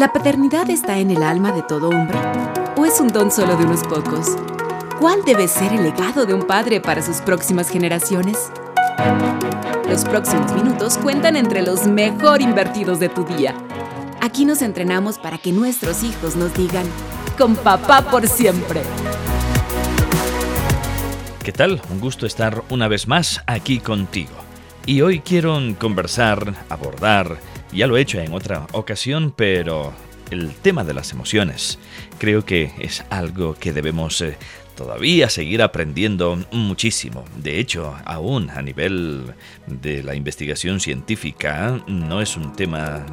¿La paternidad está en el alma de todo hombre? ¿O es un don solo de unos pocos? ¿Cuál debe ser el legado de un padre para sus próximas generaciones? Los próximos minutos cuentan entre los mejor invertidos de tu día. Aquí nos entrenamos para que nuestros hijos nos digan, con papá por siempre. ¿Qué tal? Un gusto estar una vez más aquí contigo. Y hoy quiero conversar, abordar, ya lo he hecho en otra ocasión, pero el tema de las emociones creo que es algo que debemos eh, todavía seguir aprendiendo muchísimo. De hecho, aún a nivel de la investigación científica, no es un tema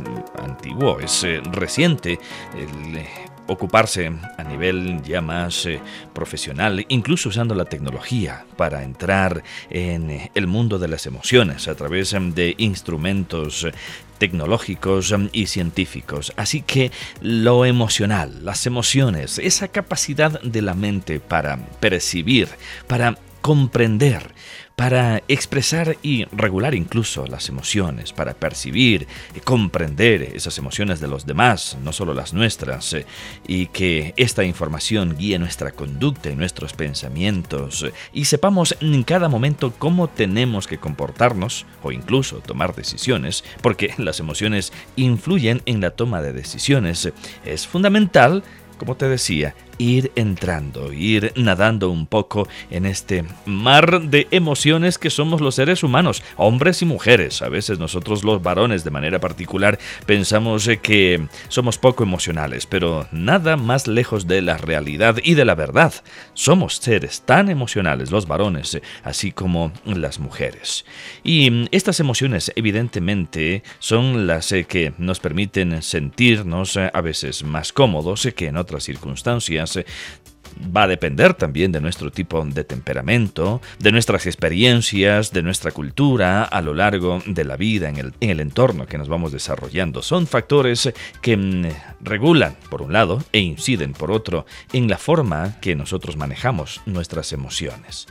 antiguo, es eh, reciente. El, ocuparse a nivel ya más eh, profesional, incluso usando la tecnología para entrar en eh, el mundo de las emociones a través em, de instrumentos eh, tecnológicos em, y científicos. Así que lo emocional, las emociones, esa capacidad de la mente para percibir, para comprender, para expresar y regular incluso las emociones, para percibir y comprender esas emociones de los demás, no solo las nuestras, eh, y que esta información guíe nuestra conducta y nuestros pensamientos, y sepamos en cada momento cómo tenemos que comportarnos o incluso tomar decisiones, porque las emociones influyen en la toma de decisiones, es fundamental como te decía, ir entrando, ir nadando un poco en este mar de emociones que somos los seres humanos, hombres y mujeres. A veces nosotros los varones de manera particular pensamos eh, que somos poco emocionales, pero nada más lejos de la realidad y de la verdad. Somos seres tan emocionales los varones, eh, así como las mujeres. Y mm, estas emociones evidentemente son las eh, que nos permiten sentirnos a veces más cómodos que en otras circunstancias va a depender también de nuestro tipo de temperamento, de nuestras experiencias, de nuestra cultura a lo largo de la vida, en el, en el entorno que nos vamos desarrollando. Son factores que mm, regulan, por un lado, e inciden, por otro, en la forma que nosotros manejamos nuestras emociones.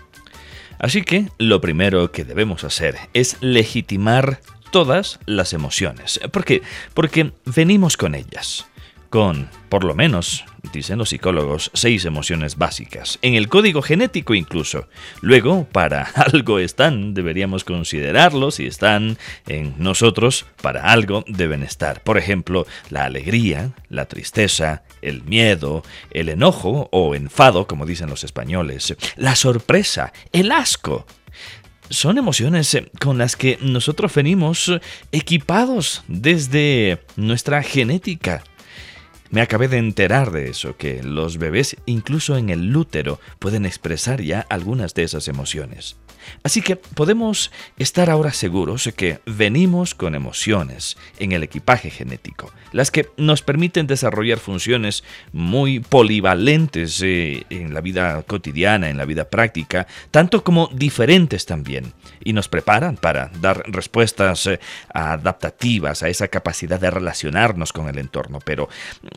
Así que lo primero que debemos hacer es legitimar todas las emociones. ¿Por qué? Porque venimos con ellas con, por lo menos, dicen los psicólogos, seis emociones básicas, en el código genético incluso. Luego, para algo están, deberíamos considerarlos si están en nosotros, para algo deben estar. Por ejemplo, la alegría, la tristeza, el miedo, el enojo o enfado, como dicen los españoles, la sorpresa, el asco, son emociones con las que nosotros venimos equipados desde nuestra genética. Me acabé de enterar de eso, que los bebés incluso en el útero pueden expresar ya algunas de esas emociones. Así que podemos estar ahora seguros de que venimos con emociones en el equipaje genético, las que nos permiten desarrollar funciones muy polivalentes eh, en la vida cotidiana, en la vida práctica, tanto como diferentes también, y nos preparan para dar respuestas eh, adaptativas a esa capacidad de relacionarnos con el entorno. Pero,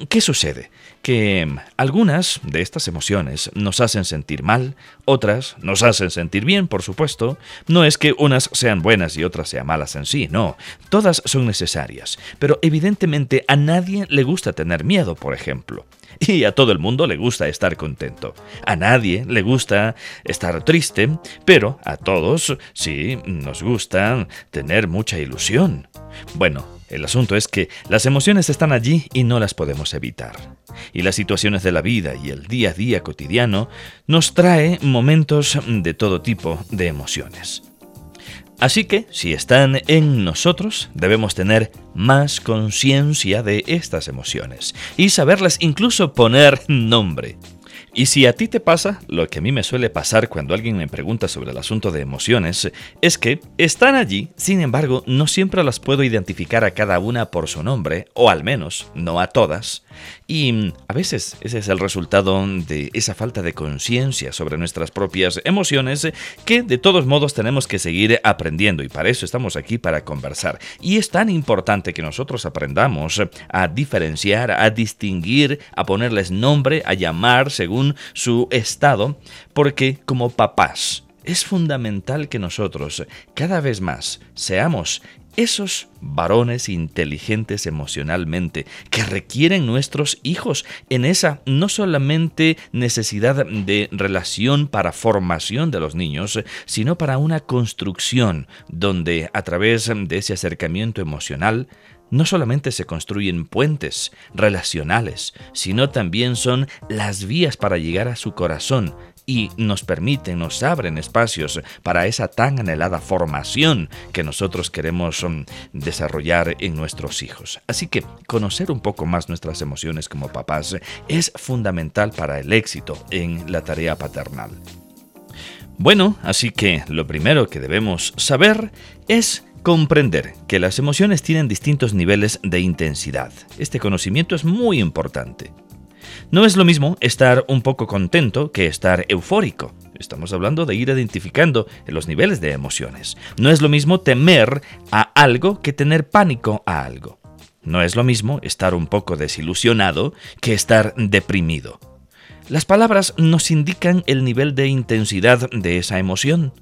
¿qué sucede? Que algunas de estas emociones nos hacen sentir mal, otras nos hacen sentir bien, por supuesto, supuesto, no es que unas sean buenas y otras sean malas en sí, no, todas son necesarias, pero evidentemente a nadie le gusta tener miedo, por ejemplo. Y a todo el mundo le gusta estar contento. A nadie le gusta estar triste, pero a todos sí nos gusta tener mucha ilusión. Bueno, el asunto es que las emociones están allí y no las podemos evitar. Y las situaciones de la vida y el día a día cotidiano nos trae momentos de todo tipo de emociones. Así que, si están en nosotros, debemos tener más conciencia de estas emociones y saberlas incluso poner nombre. Y si a ti te pasa, lo que a mí me suele pasar cuando alguien me pregunta sobre el asunto de emociones, es que están allí, sin embargo, no siempre las puedo identificar a cada una por su nombre, o al menos no a todas. Y mm, a veces ese es el resultado de esa falta de conciencia sobre nuestras propias emociones que de todos modos tenemos que seguir aprendiendo y para eso estamos aquí para conversar. Y es tan importante que nosotros aprendamos a diferenciar, a distinguir, a ponerles nombre, a llamar según su estado, porque como papás, es fundamental que nosotros cada vez más seamos esos varones inteligentes emocionalmente que requieren nuestros hijos en esa no solamente necesidad de relación para formación de los niños, sino para una construcción donde a través de ese acercamiento emocional no solamente se construyen puentes relacionales, sino también son las vías para llegar a su corazón y nos permiten, nos abren espacios para esa tan anhelada formación que nosotros queremos um, desarrollar en nuestros hijos. Así que conocer un poco más nuestras emociones como papás es fundamental para el éxito en la tarea paternal. Bueno, así que lo primero que debemos saber es comprender que las emociones tienen distintos niveles de intensidad. Este conocimiento es muy importante. No es lo mismo estar un poco contento que estar eufórico. Estamos hablando de ir identificando los niveles de emociones. No es lo mismo temer a algo que tener pánico a algo. No es lo mismo estar un poco desilusionado que estar deprimido. Las palabras nos indican el nivel de intensidad de esa emoción.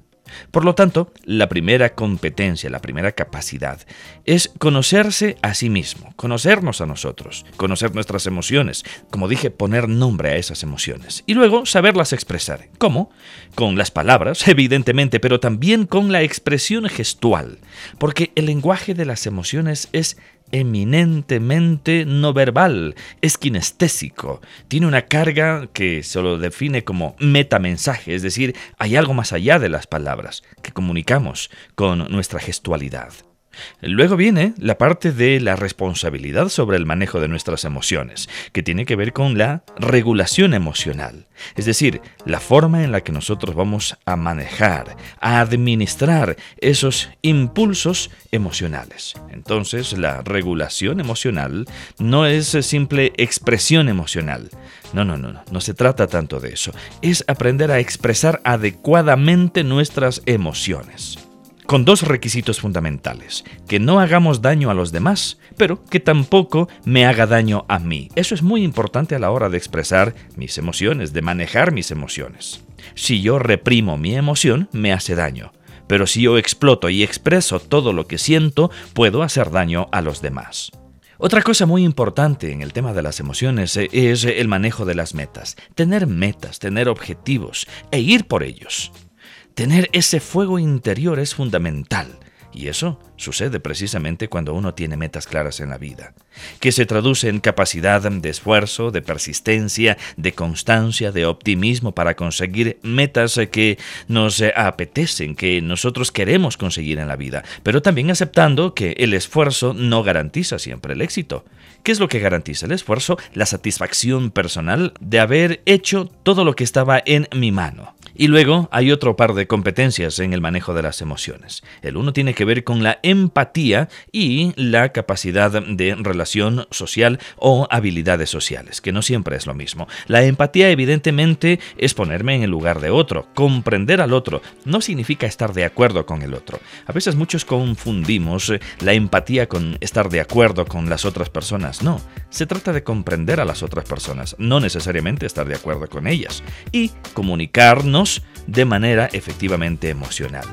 Por lo tanto, la primera competencia, la primera capacidad es conocerse a sí mismo, conocernos a nosotros, conocer nuestras emociones, como dije, poner nombre a esas emociones y luego saberlas expresar. ¿Cómo? Con las palabras, evidentemente, pero también con la expresión gestual, porque el lenguaje de las emociones es eminentemente no verbal, es kinestésico, tiene una carga que se lo define como metamensaje, es decir, hay algo más allá de las palabras que comunicamos con nuestra gestualidad. Luego viene la parte de la responsabilidad sobre el manejo de nuestras emociones, que tiene que ver con la regulación emocional, es decir, la forma en la que nosotros vamos a manejar, a administrar esos impulsos emocionales. Entonces, la regulación emocional no es simple expresión emocional. No, no, no, no, no se trata tanto de eso. Es aprender a expresar adecuadamente nuestras emociones con dos requisitos fundamentales, que no hagamos daño a los demás, pero que tampoco me haga daño a mí. Eso es muy importante a la hora de expresar mis emociones, de manejar mis emociones. Si yo reprimo mi emoción, me hace daño, pero si yo exploto y expreso todo lo que siento, puedo hacer daño a los demás. Otra cosa muy importante en el tema de las emociones es el manejo de las metas. Tener metas, tener objetivos e ir por ellos. Tener ese fuego interior es fundamental. Y eso sucede precisamente cuando uno tiene metas claras en la vida, que se traduce en capacidad de esfuerzo, de persistencia, de constancia, de optimismo para conseguir metas que nos apetecen, que nosotros queremos conseguir en la vida, pero también aceptando que el esfuerzo no garantiza siempre el éxito. ¿Qué es lo que garantiza el esfuerzo? La satisfacción personal de haber hecho todo lo que estaba en mi mano. Y luego hay otro par de competencias en el manejo de las emociones. El uno tiene que ver con la empatía y la capacidad de relación social o habilidades sociales, que no siempre es lo mismo. La empatía evidentemente es ponerme en el lugar de otro, comprender al otro. No significa estar de acuerdo con el otro. A veces muchos confundimos eh, la empatía con estar de acuerdo con las otras personas. No, se trata de comprender a las otras personas, no necesariamente estar de acuerdo con ellas. Y comunicarnos de manera efectivamente emocional.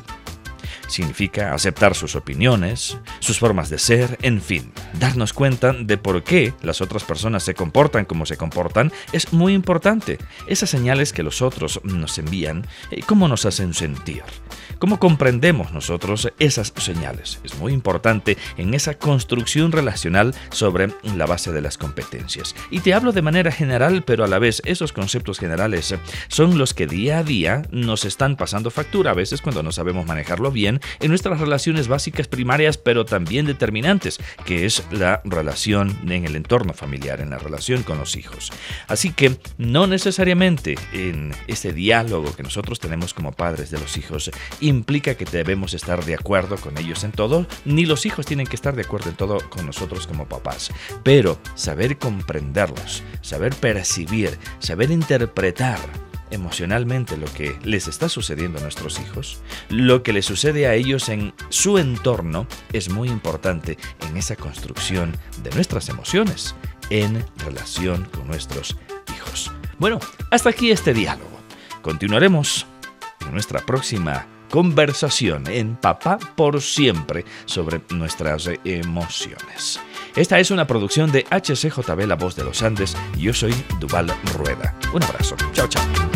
Significa aceptar sus opiniones, sus formas de ser, en fin, darnos cuenta de por qué las otras personas se comportan como se comportan es muy importante. Esas señales que los otros nos envían, eh, ¿cómo nos hacen sentir? ¿Cómo comprendemos nosotros esas señales? Es muy importante en esa construcción relacional sobre la base de las competencias. Y te hablo de manera general, pero a la vez esos conceptos generales son los que día a día nos están pasando factura, a veces cuando no sabemos manejarlo bien, en nuestras relaciones básicas primarias, pero también determinantes, que es la relación en el entorno familiar, en la relación con los hijos. Así que no necesariamente en ese diálogo que nosotros tenemos como padres de los hijos, implica que debemos estar de acuerdo con ellos en todo, ni los hijos tienen que estar de acuerdo en todo con nosotros como papás. Pero saber comprenderlos, saber percibir, saber interpretar emocionalmente lo que les está sucediendo a nuestros hijos, lo que les sucede a ellos en su entorno es muy importante en esa construcción de nuestras emociones en relación con nuestros hijos. Bueno, hasta aquí este diálogo. Continuaremos en nuestra próxima conversación en Papá por siempre sobre nuestras emociones. Esta es una producción de HCJB La Voz de los Andes y yo soy Duval Rueda. Un abrazo. Chao, chao.